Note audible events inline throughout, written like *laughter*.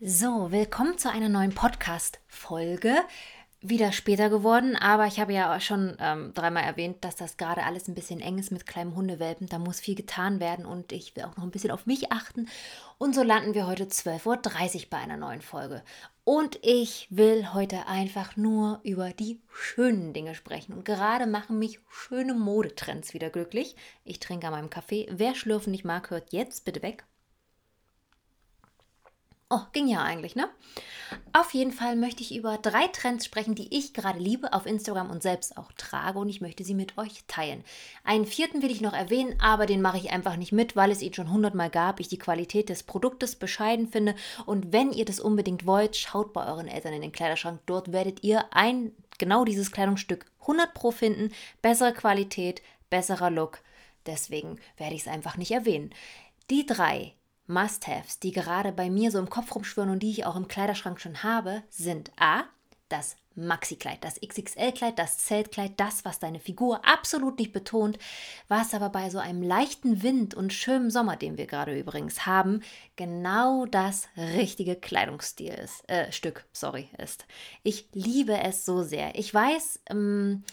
So, willkommen zu einer neuen Podcast-Folge. Wieder später geworden, aber ich habe ja schon ähm, dreimal erwähnt, dass das gerade alles ein bisschen eng ist mit kleinen Hundewelpen. Da muss viel getan werden und ich will auch noch ein bisschen auf mich achten. Und so landen wir heute 12.30 Uhr bei einer neuen Folge. Und ich will heute einfach nur über die schönen Dinge sprechen. Und gerade machen mich schöne Modetrends wieder glücklich. Ich trinke an meinem Kaffee. Wer Schlürfen nicht mag, hört jetzt bitte weg. Oh, ging ja eigentlich, ne? Auf jeden Fall möchte ich über drei Trends sprechen, die ich gerade liebe, auf Instagram und selbst auch trage und ich möchte sie mit euch teilen. Einen vierten will ich noch erwähnen, aber den mache ich einfach nicht mit, weil es ihn schon hundertmal gab, ich die Qualität des Produktes bescheiden finde und wenn ihr das unbedingt wollt, schaut bei euren Eltern in den Kleiderschrank, dort werdet ihr ein genau dieses Kleidungsstück 100 pro finden, bessere Qualität, besserer Look, deswegen werde ich es einfach nicht erwähnen. Die drei Must-Haves, die gerade bei mir so im Kopf rumschwirren und die ich auch im Kleiderschrank schon habe, sind A, das Maxi-Kleid, das XXL-Kleid, das Zeltkleid, das, was deine Figur absolut nicht betont, was aber bei so einem leichten Wind und schönen Sommer, den wir gerade übrigens haben, genau das richtige Kleidungsstil ist, äh, Stück, sorry, ist. Ich liebe es so sehr. Ich weiß, ähm,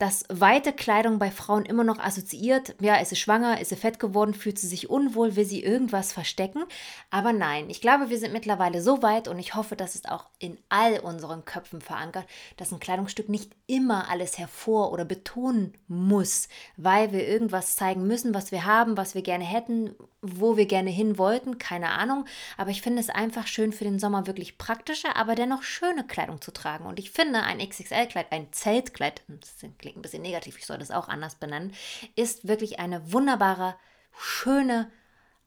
dass weite Kleidung bei Frauen immer noch assoziiert, ja, ist sie schwanger, ist sie fett geworden, fühlt sie sich unwohl, will sie irgendwas verstecken. Aber nein, ich glaube, wir sind mittlerweile so weit und ich hoffe, das ist auch in all unseren Köpfen verankert, dass ein Kleidungsstück nicht immer alles hervor oder betonen muss, weil wir irgendwas zeigen müssen, was wir haben, was wir gerne hätten, wo wir gerne hin wollten, keine Ahnung. Aber ich finde es einfach schön für den Sommer wirklich praktische, aber dennoch schöne Kleidung zu tragen. Und ich finde, ein XXL-Kleid, ein Zeltkleid, das klingt ein bisschen negativ, ich soll das auch anders benennen, ist wirklich eine wunderbare, schöne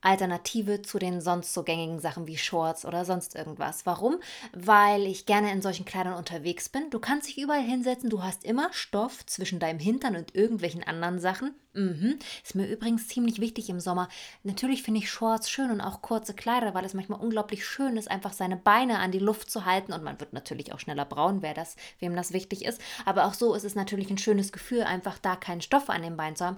Alternative zu den sonst so gängigen Sachen wie Shorts oder sonst irgendwas. Warum? Weil ich gerne in solchen Kleidern unterwegs bin. Du kannst dich überall hinsetzen, du hast immer Stoff zwischen deinem Hintern und irgendwelchen anderen Sachen. Mhm. Ist mir übrigens ziemlich wichtig im Sommer. Natürlich finde ich Shorts schön und auch kurze Kleider, weil es manchmal unglaublich schön ist, einfach seine Beine an die Luft zu halten und man wird natürlich auch schneller braun, wer das, wem das wichtig ist. Aber auch so ist es natürlich ein schönes Gefühl, einfach da keinen Stoff an den Beinen zu haben.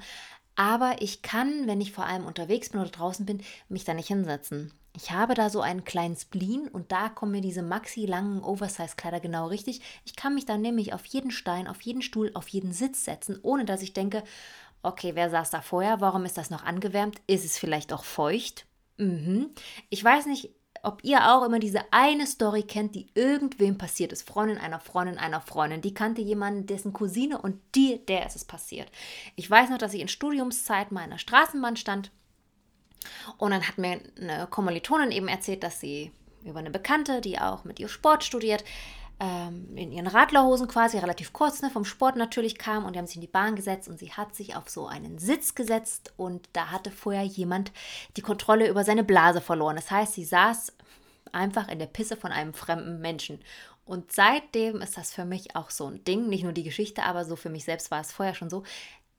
Aber ich kann, wenn ich vor allem unterwegs bin oder draußen bin, mich da nicht hinsetzen. Ich habe da so einen kleinen Spleen und da kommen mir diese maxi-langen Oversize-Kleider genau richtig. Ich kann mich dann nämlich auf jeden Stein, auf jeden Stuhl, auf jeden Sitz setzen, ohne dass ich denke, okay, wer saß da vorher? Warum ist das noch angewärmt? Ist es vielleicht auch feucht? Mhm. Ich weiß nicht, ob ihr auch immer diese eine Story kennt, die irgendwem passiert ist. Freundin einer Freundin einer Freundin. Die kannte jemanden, dessen Cousine und die, der ist es passiert. Ich weiß noch, dass ich in Studiumszeit mal in der Straßenbahn stand und dann hat mir eine Kommilitonin eben erzählt, dass sie über eine Bekannte, die auch mit ihr Sport studiert, ähm, in ihren Radlerhosen quasi, relativ kurz, ne, vom Sport natürlich kam und die haben sich in die Bahn gesetzt und sie hat sich auf so einen Sitz gesetzt und da hatte vorher jemand die Kontrolle über seine Blase verloren. Das heißt, sie saß einfach in der Pisse von einem fremden Menschen. Und seitdem ist das für mich auch so ein Ding, nicht nur die Geschichte, aber so für mich selbst war es vorher schon so,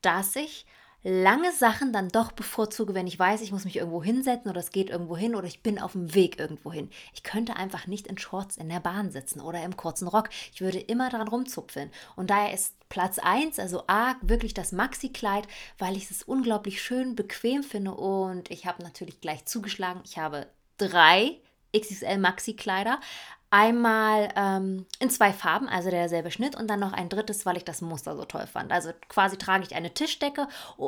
dass ich lange Sachen dann doch bevorzuge, wenn ich weiß, ich muss mich irgendwo hinsetzen oder es geht irgendwo hin oder ich bin auf dem Weg irgendwo hin. Ich könnte einfach nicht in Shorts in der Bahn sitzen oder im kurzen Rock. Ich würde immer daran rumzupfeln. Und daher ist Platz 1, also A, wirklich das Maxi-Kleid, weil ich es unglaublich schön bequem finde und ich habe natürlich gleich zugeschlagen. Ich habe drei XXL Maxi-Kleider. Einmal ähm, in zwei Farben, also derselbe Schnitt, und dann noch ein drittes, weil ich das Muster so toll fand. Also quasi trage ich eine Tischdecke *laughs*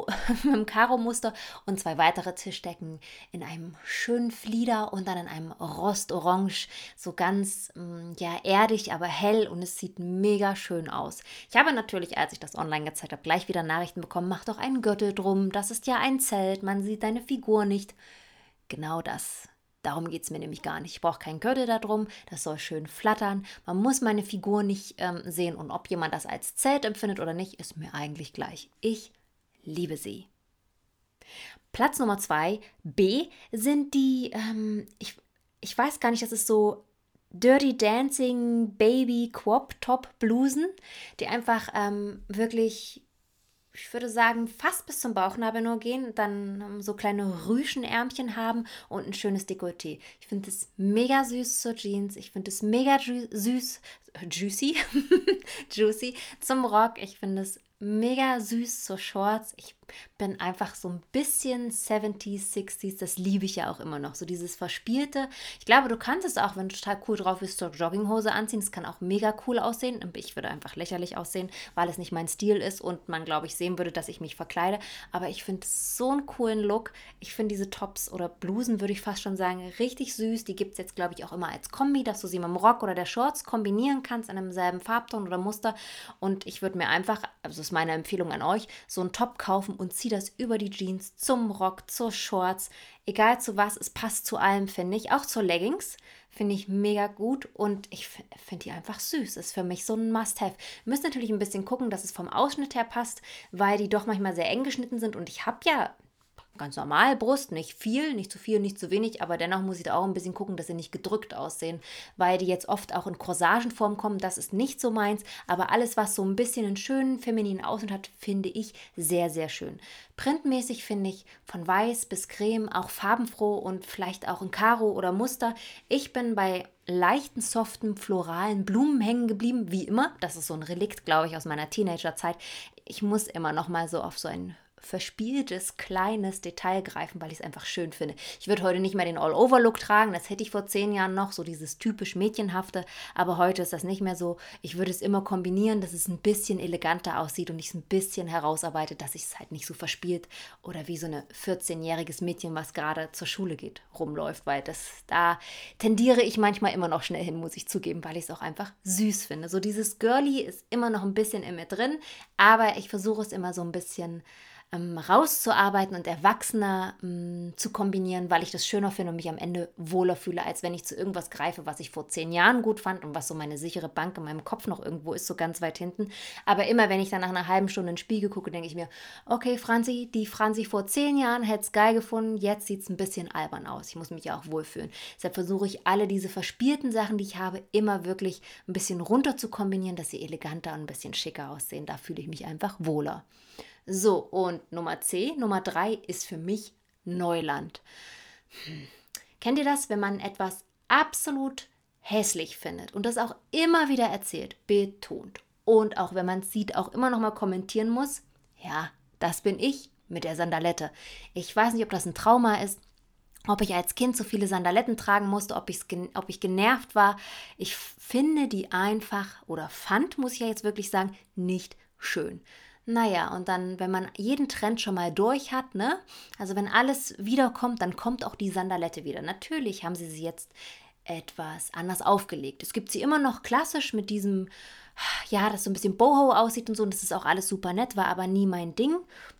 mit einem Karo-Muster und zwei weitere Tischdecken in einem schönen Flieder und dann in einem Rostorange, so ganz mm, ja erdig, aber hell und es sieht mega schön aus. Ich habe natürlich, als ich das online gezeigt habe, gleich wieder Nachrichten bekommen, mach doch einen Gürtel drum, das ist ja ein Zelt, man sieht deine Figur nicht. Genau das Darum geht es mir nämlich gar nicht. Ich brauche keinen Gürtel darum, das soll schön flattern. Man muss meine Figur nicht ähm, sehen und ob jemand das als Zelt empfindet oder nicht, ist mir eigentlich gleich. Ich liebe sie. Platz Nummer zwei, B, sind die, ähm, ich, ich weiß gar nicht, das ist so Dirty Dancing Baby Quop Top Blusen, die einfach ähm, wirklich ich würde sagen, fast bis zum Bauchnabel nur gehen, dann so kleine Rüschenärmchen haben und ein schönes Dekolleté. Ich finde es mega süß zur Jeans. Ich finde es mega süß, juicy, *laughs* juicy zum Rock. Ich finde es mega süß zur Shorts. Ich bin einfach so ein bisschen 70s, 60s, das liebe ich ja auch immer noch. So dieses Verspielte. Ich glaube, du kannst es auch, wenn du total cool drauf bist, zur Jogginghose anziehen. Das kann auch mega cool aussehen. Ich würde einfach lächerlich aussehen, weil es nicht mein Stil ist und man, glaube ich, sehen würde, dass ich mich verkleide. Aber ich finde so einen coolen Look. Ich finde diese Tops oder Blusen, würde ich fast schon sagen, richtig süß. Die gibt es jetzt, glaube ich, auch immer als Kombi, dass du sie mit dem Rock oder der Shorts kombinieren kannst in einem selben Farbton oder Muster. Und ich würde mir einfach, also ist meine Empfehlung an euch, so einen Top kaufen und zieh das über die Jeans zum Rock, zur Shorts, egal zu was, es passt zu allem, finde ich. Auch zur Leggings finde ich mega gut und ich finde die einfach süß. Ist für mich so ein Must-Have. Müsst natürlich ein bisschen gucken, dass es vom Ausschnitt her passt, weil die doch manchmal sehr eng geschnitten sind und ich habe ja ganz normal Brust, nicht viel, nicht zu viel, nicht zu wenig, aber dennoch muss ich da auch ein bisschen gucken, dass sie nicht gedrückt aussehen, weil die jetzt oft auch in Corsagenform kommen. Das ist nicht so meins, aber alles, was so ein bisschen einen schönen femininen Aussehen hat, finde ich sehr, sehr schön. Printmäßig finde ich von weiß bis creme auch farbenfroh und vielleicht auch in Karo oder Muster. Ich bin bei leichten, soften, floralen Blumen hängen geblieben, wie immer. Das ist so ein Relikt, glaube ich, aus meiner Teenagerzeit. Ich muss immer noch mal so auf so ein verspieltes, kleines Detail greifen, weil ich es einfach schön finde. Ich würde heute nicht mehr den All-Over-Look tragen, das hätte ich vor zehn Jahren noch, so dieses typisch Mädchenhafte, aber heute ist das nicht mehr so. Ich würde es immer kombinieren, dass es ein bisschen eleganter aussieht und ich es ein bisschen herausarbeite, dass ich es halt nicht so verspielt oder wie so ein 14-jähriges Mädchen, was gerade zur Schule geht, rumläuft, weil das, da tendiere ich manchmal immer noch schnell hin, muss ich zugeben, weil ich es auch einfach süß finde. So dieses Girly ist immer noch ein bisschen in mir drin, aber ich versuche es immer so ein bisschen ähm, rauszuarbeiten und erwachsener ähm, zu kombinieren, weil ich das schöner finde und mich am Ende wohler fühle, als wenn ich zu irgendwas greife, was ich vor zehn Jahren gut fand und was so meine sichere Bank in meinem Kopf noch irgendwo ist, so ganz weit hinten. Aber immer, wenn ich dann nach einer halben Stunde in den Spiegel gucke, denke ich mir, okay, Franzi, die Franzi vor zehn Jahren hätte es geil gefunden, jetzt sieht es ein bisschen albern aus. Ich muss mich ja auch wohlfühlen. Deshalb versuche ich alle diese verspielten Sachen, die ich habe, immer wirklich ein bisschen runter zu kombinieren, dass sie eleganter und ein bisschen schicker aussehen. Da fühle ich mich einfach wohler. So, und Nummer C, Nummer 3 ist für mich Neuland. Hm. Kennt ihr das, wenn man etwas absolut hässlich findet und das auch immer wieder erzählt, betont und auch wenn man es sieht, auch immer noch mal kommentieren muss? Ja, das bin ich mit der Sandalette. Ich weiß nicht, ob das ein Trauma ist, ob ich als Kind so viele Sandaletten tragen musste, ob, ob ich genervt war. Ich finde die einfach oder fand, muss ich ja jetzt wirklich sagen, nicht schön. Naja, und dann, wenn man jeden Trend schon mal durch hat, ne? Also wenn alles wiederkommt, dann kommt auch die Sandalette wieder. Natürlich haben sie sie jetzt etwas anders aufgelegt. Es gibt sie immer noch klassisch mit diesem, ja, das so ein bisschen Boho aussieht und so. Und das ist auch alles super nett, war aber nie mein Ding.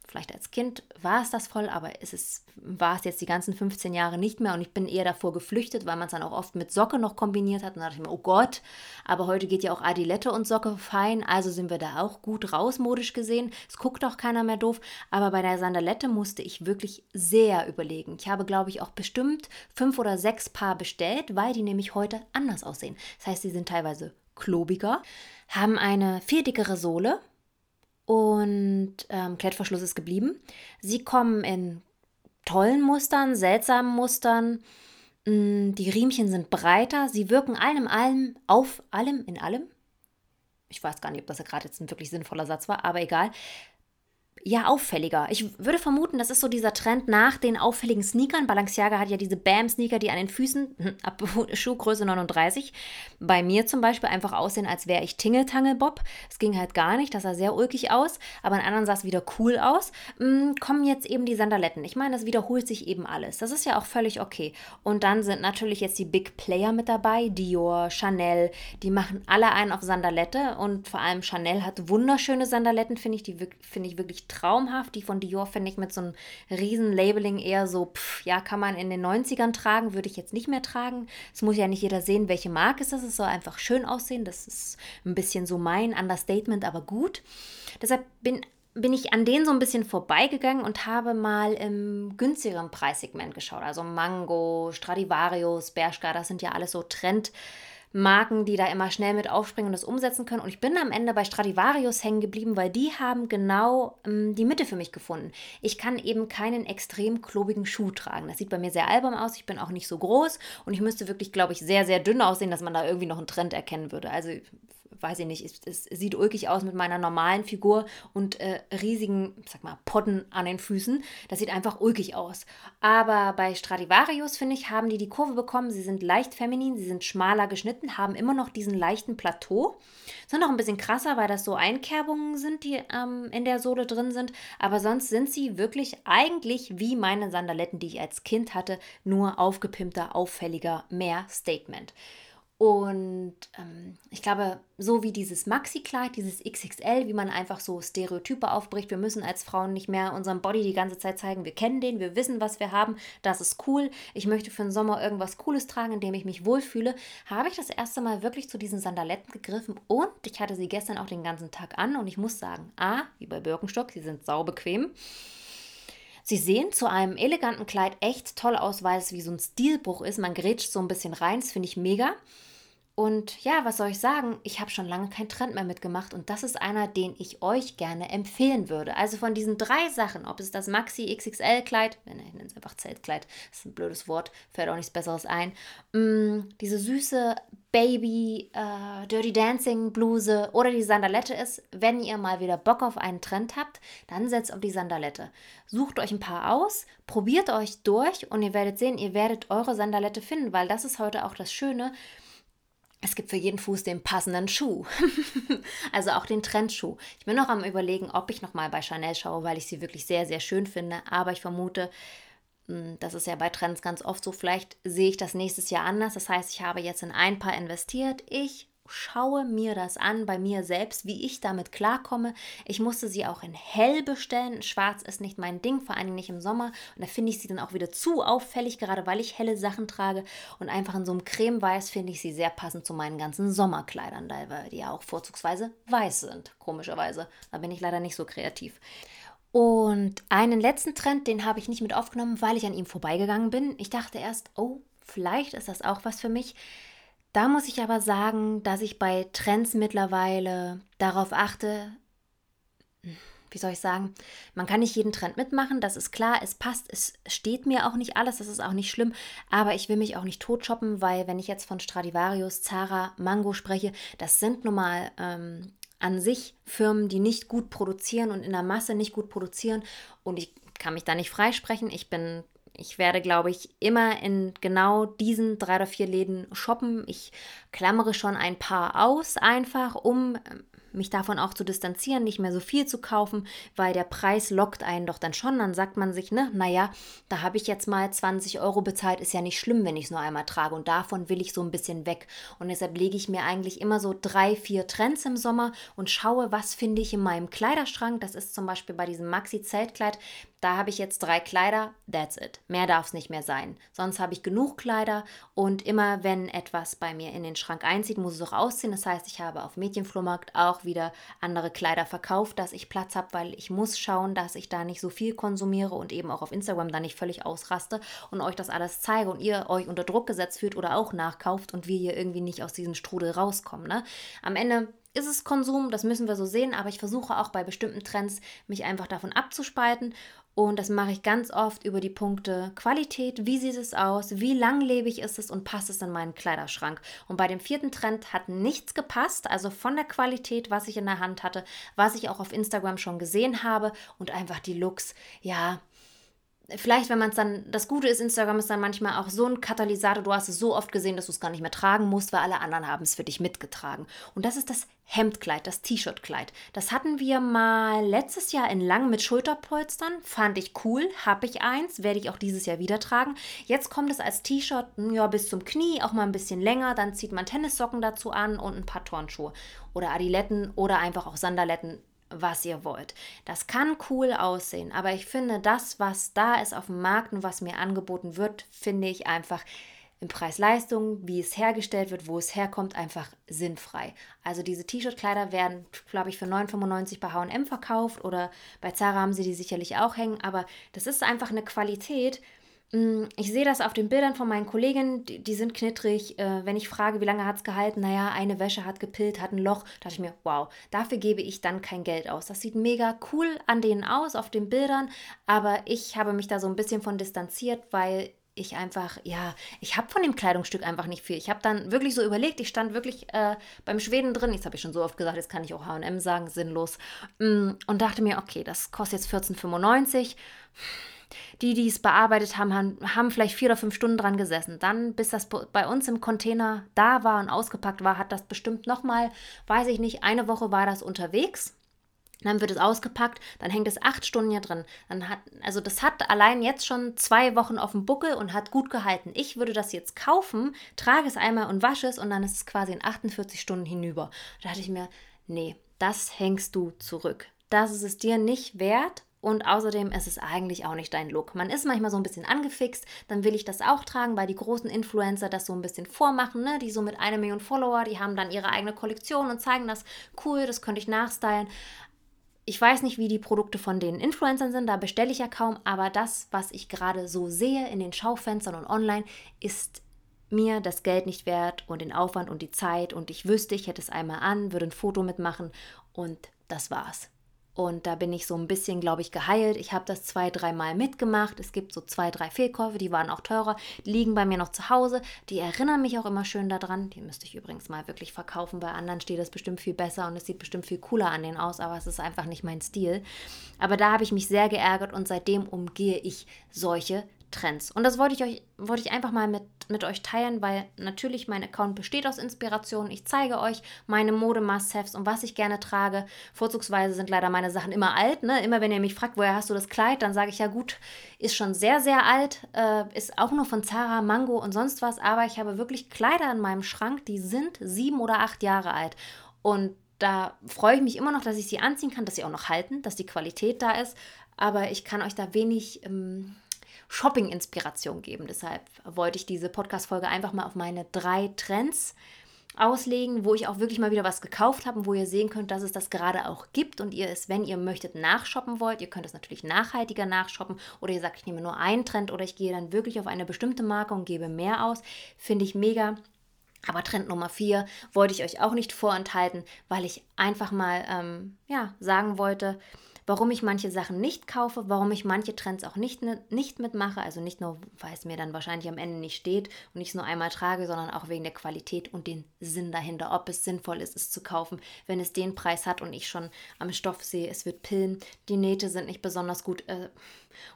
Vielleicht als Kind war es das voll, aber es ist, war es jetzt die ganzen 15 Jahre nicht mehr und ich bin eher davor geflüchtet, weil man es dann auch oft mit Socke noch kombiniert hat. Und da dachte ich mir, oh Gott, aber heute geht ja auch Adilette und Socke fein, also sind wir da auch gut rausmodisch gesehen. Es guckt auch keiner mehr doof, aber bei der Sandalette musste ich wirklich sehr überlegen. Ich habe, glaube ich, auch bestimmt fünf oder sechs Paar bestellt, weil die nämlich heute anders aussehen. Das heißt, sie sind teilweise klobiger, haben eine viel dickere Sohle und ähm, Klettverschluss ist geblieben. Sie kommen in tollen Mustern, seltsamen Mustern. Mm, die Riemchen sind breiter. Sie wirken allem, allem, auf allem, in allem. Ich weiß gar nicht, ob das ja gerade jetzt ein wirklich sinnvoller Satz war, aber egal ja, auffälliger. Ich würde vermuten, das ist so dieser Trend nach den auffälligen Sneakern. Balenciaga hat ja diese Bam-Sneaker, die an den Füßen, hm, *laughs* ab *laughs* Schuhgröße 39, bei mir zum Beispiel einfach aussehen, als wäre ich Tingle-Tangle-Bob. Es ging halt gar nicht, das sah sehr ulkig aus, aber an anderen sah es wieder cool aus. Hm, kommen jetzt eben die Sandaletten. Ich meine, das wiederholt sich eben alles. Das ist ja auch völlig okay. Und dann sind natürlich jetzt die Big Player mit dabei, Dior, Chanel, die machen alle einen auf Sandalette und vor allem Chanel hat wunderschöne Sandaletten, finde ich, die finde ich wirklich traumhaft. Die von Dior finde ich mit so einem riesen Labeling eher so, pff, ja, kann man in den 90ern tragen, würde ich jetzt nicht mehr tragen. Es muss ja nicht jeder sehen, welche Marke es ist. Es soll einfach schön aussehen. Das ist ein bisschen so mein Understatement, aber gut. Deshalb bin bin ich an denen so ein bisschen vorbeigegangen und habe mal im günstigeren Preissegment geschaut. Also Mango, Stradivarius, Bershka, das sind ja alles so Trend- Marken, die da immer schnell mit aufspringen und das umsetzen können. Und ich bin am Ende bei Stradivarius hängen geblieben, weil die haben genau ähm, die Mitte für mich gefunden. Ich kann eben keinen extrem klobigen Schuh tragen. Das sieht bei mir sehr albern aus. Ich bin auch nicht so groß und ich müsste wirklich, glaube ich, sehr, sehr dünn aussehen, dass man da irgendwie noch einen Trend erkennen würde. Also weiß ich nicht, es, es, sieht ulkig aus mit meiner normalen Figur und äh, riesigen, sag mal, Potten an den Füßen. Das sieht einfach ulkig aus. Aber bei Stradivarius, finde ich, haben die die Kurve bekommen. Sie sind leicht feminin, sie sind schmaler geschnitten, haben immer noch diesen leichten Plateau. Sind noch ein bisschen krasser, weil das so Einkerbungen sind, die ähm, in der Sohle drin sind. Aber sonst sind sie wirklich eigentlich wie meine Sandaletten, die ich als Kind hatte, nur aufgepimpter, auffälliger, mehr Statement. Und ähm, ich glaube, so wie dieses Maxi-Kleid, dieses XXL, wie man einfach so Stereotype aufbricht, wir müssen als Frauen nicht mehr unseren Body die ganze Zeit zeigen, wir kennen den, wir wissen, was wir haben, das ist cool. Ich möchte für den Sommer irgendwas Cooles tragen, in dem ich mich wohlfühle, habe ich das erste Mal wirklich zu diesen Sandaletten gegriffen und ich hatte sie gestern auch den ganzen Tag an und ich muss sagen, A, wie bei Birkenstock, sie sind saubequem. Sie sehen zu einem eleganten Kleid echt toll aus, weil es wie so ein Stilbruch ist. Man grätscht so ein bisschen rein, das finde ich mega. Und ja, was soll ich sagen? Ich habe schon lange keinen Trend mehr mitgemacht und das ist einer, den ich euch gerne empfehlen würde. Also von diesen drei Sachen, ob es das Maxi XXL Kleid, ich nenne es einfach Zeltkleid, das ist ein blödes Wort, fällt auch nichts Besseres ein, mm, diese süße Baby äh, Dirty Dancing Bluse oder die Sandalette ist, wenn ihr mal wieder Bock auf einen Trend habt, dann setzt auf die Sandalette. Sucht euch ein paar aus, probiert euch durch und ihr werdet sehen, ihr werdet eure Sandalette finden, weil das ist heute auch das Schöne es gibt für jeden Fuß den passenden Schuh. *laughs* also auch den Trendschuh. Ich bin noch am überlegen, ob ich nochmal bei Chanel schaue, weil ich sie wirklich sehr, sehr schön finde. Aber ich vermute, hm, das ist ja bei Trends ganz oft so, vielleicht sehe ich das nächstes Jahr anders. Das heißt, ich habe jetzt in ein paar investiert. Ich schaue mir das an bei mir selbst, wie ich damit klarkomme. Ich musste sie auch in hell bestellen. Schwarz ist nicht mein Ding, vor allem nicht im Sommer. Und da finde ich sie dann auch wieder zu auffällig, gerade weil ich helle Sachen trage. Und einfach in so einem Cremeweiß finde ich sie sehr passend zu meinen ganzen Sommerkleidern, die ja auch vorzugsweise weiß sind, komischerweise. Da bin ich leider nicht so kreativ. Und einen letzten Trend, den habe ich nicht mit aufgenommen, weil ich an ihm vorbeigegangen bin. Ich dachte erst, oh, vielleicht ist das auch was für mich. Da muss ich aber sagen, dass ich bei Trends mittlerweile darauf achte, wie soll ich sagen, man kann nicht jeden Trend mitmachen, das ist klar, es passt, es steht mir auch nicht alles, das ist auch nicht schlimm, aber ich will mich auch nicht totshoppen, weil wenn ich jetzt von Stradivarius, Zara, Mango spreche, das sind nun mal ähm, an sich Firmen, die nicht gut produzieren und in der Masse nicht gut produzieren und ich kann mich da nicht freisprechen, ich bin ich werde, glaube ich, immer in genau diesen drei oder vier Läden shoppen. Ich klammere schon ein paar aus, einfach um ähm, mich davon auch zu distanzieren, nicht mehr so viel zu kaufen, weil der Preis lockt einen doch dann schon. Dann sagt man sich, ne, naja, da habe ich jetzt mal 20 Euro bezahlt, ist ja nicht schlimm, wenn ich es nur einmal trage und davon will ich so ein bisschen weg. Und deshalb lege ich mir eigentlich immer so drei, vier Trends im Sommer und schaue, was finde ich in meinem Kleiderschrank. Das ist zum Beispiel bei diesem Maxi-Zeltkleid, da habe ich jetzt drei Kleider, that's it. Mehr darf es nicht mehr sein. Sonst habe ich genug Kleider und immer wenn etwas bei mir in den Schrank einzieht, muss es auch ausziehen. Das heißt, ich habe auf Mädchenflohmarkt auch wieder andere Kleider verkauft, dass ich Platz habe, weil ich muss schauen, dass ich da nicht so viel konsumiere und eben auch auf Instagram da nicht völlig ausraste und euch das alles zeige und ihr euch unter Druck gesetzt fühlt oder auch nachkauft und wir hier irgendwie nicht aus diesem Strudel rauskommen. Ne? Am Ende ist es Konsum, das müssen wir so sehen, aber ich versuche auch bei bestimmten Trends mich einfach davon abzuspalten und das mache ich ganz oft über die Punkte Qualität, wie sieht es aus, wie langlebig ist es und passt es in meinen Kleiderschrank. Und bei dem vierten Trend hat nichts gepasst, also von der Qualität, was ich in der Hand hatte, was ich auch auf Instagram schon gesehen habe und einfach die Looks, ja, vielleicht, wenn man es dann, das Gute ist, Instagram ist dann manchmal auch so ein Katalysator, du hast es so oft gesehen, dass du es gar nicht mehr tragen musst, weil alle anderen haben es für dich mitgetragen. Und das ist das Hemdkleid, das T-Shirt-Kleid. Das hatten wir mal letztes Jahr in lang mit Schulterpolstern, fand ich cool, habe ich eins, werde ich auch dieses Jahr wieder tragen. Jetzt kommt es als T-Shirt, hm, ja, bis zum Knie, auch mal ein bisschen länger, dann zieht man Tennissocken dazu an und ein paar Turnschuhe oder Adiletten oder einfach auch Sandaletten was ihr wollt. Das kann cool aussehen, aber ich finde, das, was da ist auf dem Markt und was mir angeboten wird, finde ich einfach im Preis-Leistung, wie es hergestellt wird, wo es herkommt, einfach sinnfrei. Also diese T-Shirt-Kleider werden, glaube ich, für 9,95 bei H&M verkauft oder bei Zara haben sie die sicherlich auch hängen, aber das ist einfach eine Qualität, ich sehe das auf den Bildern von meinen Kolleginnen, die, die sind knittrig. Äh, wenn ich frage, wie lange hat es gehalten, naja, eine Wäsche hat gepillt, hat ein Loch, dachte ich mir, wow, dafür gebe ich dann kein Geld aus. Das sieht mega cool an denen aus, auf den Bildern, aber ich habe mich da so ein bisschen von distanziert, weil ich einfach, ja, ich habe von dem Kleidungsstück einfach nicht viel. Ich habe dann wirklich so überlegt, ich stand wirklich äh, beim Schweden drin, jetzt habe ich schon so oft gesagt, jetzt kann ich auch H&M sagen, sinnlos, mm, und dachte mir, okay, das kostet jetzt 14,95 die, die es bearbeitet haben, haben, haben vielleicht vier oder fünf Stunden dran gesessen. Dann, bis das bei uns im Container da war und ausgepackt war, hat das bestimmt nochmal, weiß ich nicht, eine Woche war das unterwegs. Dann wird es ausgepackt, dann hängt es acht Stunden hier drin. Dann hat, also das hat allein jetzt schon zwei Wochen auf dem Buckel und hat gut gehalten. Ich würde das jetzt kaufen, trage es einmal und wasche es und dann ist es quasi in 48 Stunden hinüber. Da dachte ich mir, nee, das hängst du zurück. Das ist es dir nicht wert. Und außerdem ist es eigentlich auch nicht dein Look. Man ist manchmal so ein bisschen angefixt, dann will ich das auch tragen, weil die großen Influencer das so ein bisschen vormachen, ne? die so mit einer Million Follower, die haben dann ihre eigene Kollektion und zeigen das cool, das könnte ich nachstylen. Ich weiß nicht, wie die Produkte von den Influencern sind, da bestelle ich ja kaum, aber das, was ich gerade so sehe in den Schaufenstern und online, ist mir das Geld nicht wert und den Aufwand und die Zeit und ich wüsste, ich hätte es einmal an, würde ein Foto mitmachen und das war's. Und da bin ich so ein bisschen, glaube ich, geheilt. Ich habe das zwei, dreimal mitgemacht. Es gibt so zwei, drei Fehlkäufe, die waren auch teurer, die liegen bei mir noch zu Hause. Die erinnern mich auch immer schön daran. Die müsste ich übrigens mal wirklich verkaufen. Bei anderen steht das bestimmt viel besser und es sieht bestimmt viel cooler an denen aus, aber es ist einfach nicht mein Stil. Aber da habe ich mich sehr geärgert und seitdem umgehe ich solche Trends. Und das wollte ich euch, wollte ich einfach mal mit, mit euch teilen, weil natürlich mein Account besteht aus Inspirationen. Ich zeige euch meine Mode-Must-Haves und was ich gerne trage. Vorzugsweise sind leider meine Sachen immer alt. Ne? Immer wenn ihr mich fragt, woher hast du das Kleid, dann sage ich ja gut, ist schon sehr, sehr alt, äh, ist auch nur von Zara, Mango und sonst was. Aber ich habe wirklich Kleider in meinem Schrank, die sind sieben oder acht Jahre alt. Und da freue ich mich immer noch, dass ich sie anziehen kann, dass sie auch noch halten, dass die Qualität da ist. Aber ich kann euch da wenig ähm, Shopping-Inspiration geben. Deshalb wollte ich diese Podcast-Folge einfach mal auf meine drei Trends auslegen, wo ich auch wirklich mal wieder was gekauft habe und wo ihr sehen könnt, dass es das gerade auch gibt und ihr es, wenn ihr möchtet, nachshoppen wollt, ihr könnt es natürlich nachhaltiger nachshoppen oder ihr sagt, ich nehme nur einen Trend oder ich gehe dann wirklich auf eine bestimmte Marke und gebe mehr aus. Finde ich mega. Aber Trend Nummer 4 wollte ich euch auch nicht vorenthalten, weil ich einfach mal ähm, ja, sagen wollte, warum ich manche Sachen nicht kaufe, warum ich manche Trends auch nicht, nicht mitmache. Also nicht nur, weil es mir dann wahrscheinlich am Ende nicht steht und ich es nur einmal trage, sondern auch wegen der Qualität und den Sinn dahinter, ob es sinnvoll ist, es zu kaufen, wenn es den Preis hat und ich schon am Stoff sehe, es wird pillen, die Nähte sind nicht besonders gut. Äh,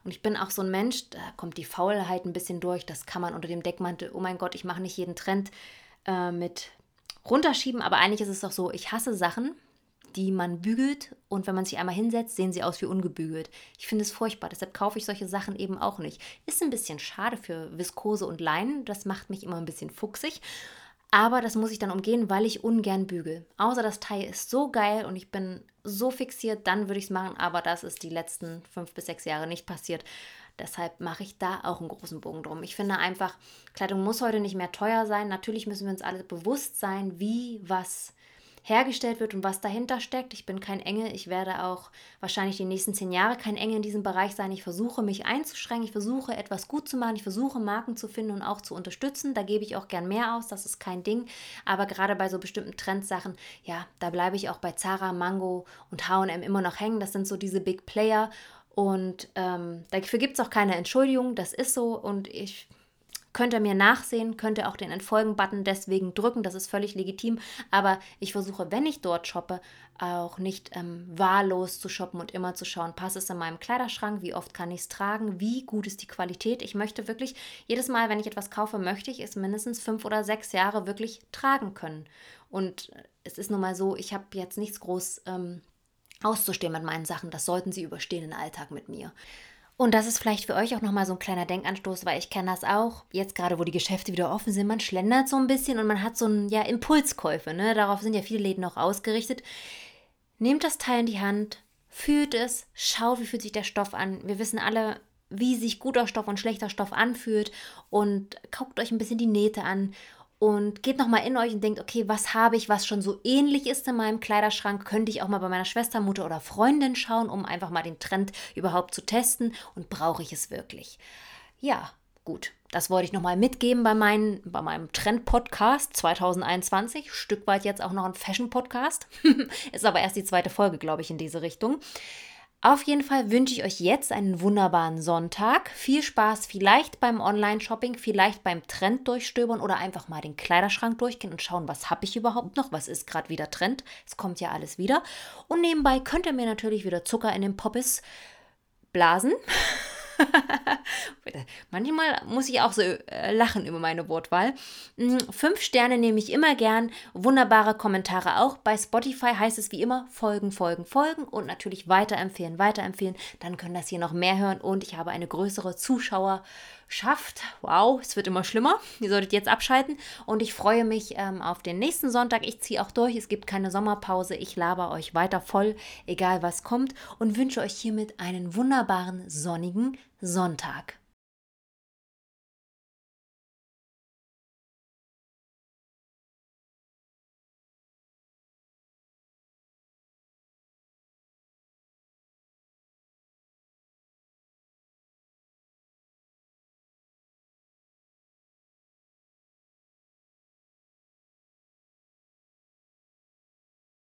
und ich bin auch so ein Mensch, da kommt die Faulheit ein bisschen durch, das kann man unter dem Deckmantel, oh mein Gott, ich mache nicht jeden Trend äh, mit runterschieben, aber eigentlich ist es doch so, ich hasse Sachen, die man bügelt und wenn man sich einmal hinsetzt, sehen sie aus wie ungebügelt. Ich finde es furchtbar, deshalb kaufe ich solche Sachen eben auch nicht. Ist ein bisschen schade für Viskose und Leinen, das macht mich immer ein bisschen fuchsig. Aber das muss ich dann umgehen, weil ich ungern bügel. Außer das Teil ist so geil und ich bin so fixiert, dann würde ich es machen. Aber das ist die letzten fünf bis sechs Jahre nicht passiert. Deshalb mache ich da auch einen großen Bogen drum. Ich finde einfach, Kleidung muss heute nicht mehr teuer sein. Natürlich müssen wir uns alle bewusst sein, wie was hergestellt wird und was dahinter steckt. Ich bin kein Engel. Ich werde auch wahrscheinlich die nächsten zehn Jahre kein Engel in diesem Bereich sein. Ich versuche mich einzuschränken. Ich versuche etwas gut zu machen. Ich versuche Marken zu finden und auch zu unterstützen. Da gebe ich auch gern mehr aus. Das ist kein Ding. Aber gerade bei so bestimmten Trendsachen, ja, da bleibe ich auch bei Zara, Mango und H&M immer noch hängen. Das sind so diese Big Player. Und ähm, dafür gibt es auch keine Entschuldigung. Das ist so. Und ich Könnt ihr mir nachsehen, könnt ihr auch den Entfolgen-Button deswegen drücken, das ist völlig legitim. Aber ich versuche, wenn ich dort shoppe, auch nicht ähm, wahllos zu shoppen und immer zu schauen, passt es in meinem Kleiderschrank, wie oft kann ich es tragen, wie gut ist die Qualität. Ich möchte wirklich, jedes Mal, wenn ich etwas kaufe, möchte ich es mindestens fünf oder sechs Jahre wirklich tragen können. Und es ist nun mal so, ich habe jetzt nichts groß ähm, auszustehen mit meinen Sachen. Das sollten sie überstehen im Alltag mit mir. Und das ist vielleicht für euch auch nochmal so ein kleiner Denkanstoß, weil ich kenne das auch. Jetzt gerade, wo die Geschäfte wieder offen sind, man schlendert so ein bisschen und man hat so ein, ja, Impulskäufe. Ne? Darauf sind ja viele Läden auch ausgerichtet. Nehmt das Teil in die Hand, fühlt es, schaut, wie fühlt sich der Stoff an. Wir wissen alle, wie sich guter Stoff und schlechter Stoff anfühlt und guckt euch ein bisschen die Nähte an und geht nochmal in euch und denkt, okay, was habe ich, was schon so ähnlich ist in meinem Kleiderschrank? Könnte ich auch mal bei meiner Schwester, Mutter oder Freundin schauen, um einfach mal den Trend überhaupt zu testen und brauche ich es wirklich? Ja, gut. Das wollte ich nochmal mitgeben bei, mein, bei meinem Trend-Podcast 2021. Stück weit jetzt auch noch ein Fashion-Podcast. *laughs* ist aber erst die zweite Folge, glaube ich, in diese Richtung. Auf jeden Fall wünsche ich euch jetzt einen wunderbaren Sonntag. Viel Spaß vielleicht beim Online-Shopping, vielleicht beim Trend durchstöbern oder einfach mal den Kleiderschrank durchgehen und schauen, was habe ich überhaupt noch, was ist gerade wieder Trend. Es kommt ja alles wieder. Und nebenbei könnt ihr mir natürlich wieder Zucker in den Poppes blasen. *laughs* *laughs* Manchmal muss ich auch so äh, lachen über meine Wortwahl. Mm, fünf Sterne nehme ich immer gern. Wunderbare Kommentare auch. Bei Spotify heißt es wie immer folgen, folgen, folgen und natürlich weiterempfehlen, weiterempfehlen. Dann können das hier noch mehr hören und ich habe eine größere Zuschauer schafft. Wow, es wird immer schlimmer. Ihr solltet jetzt abschalten. Und ich freue mich ähm, auf den nächsten Sonntag. Ich ziehe auch durch. Es gibt keine Sommerpause. Ich laber euch weiter voll, egal was kommt. Und wünsche euch hiermit einen wunderbaren sonnigen Sonntag.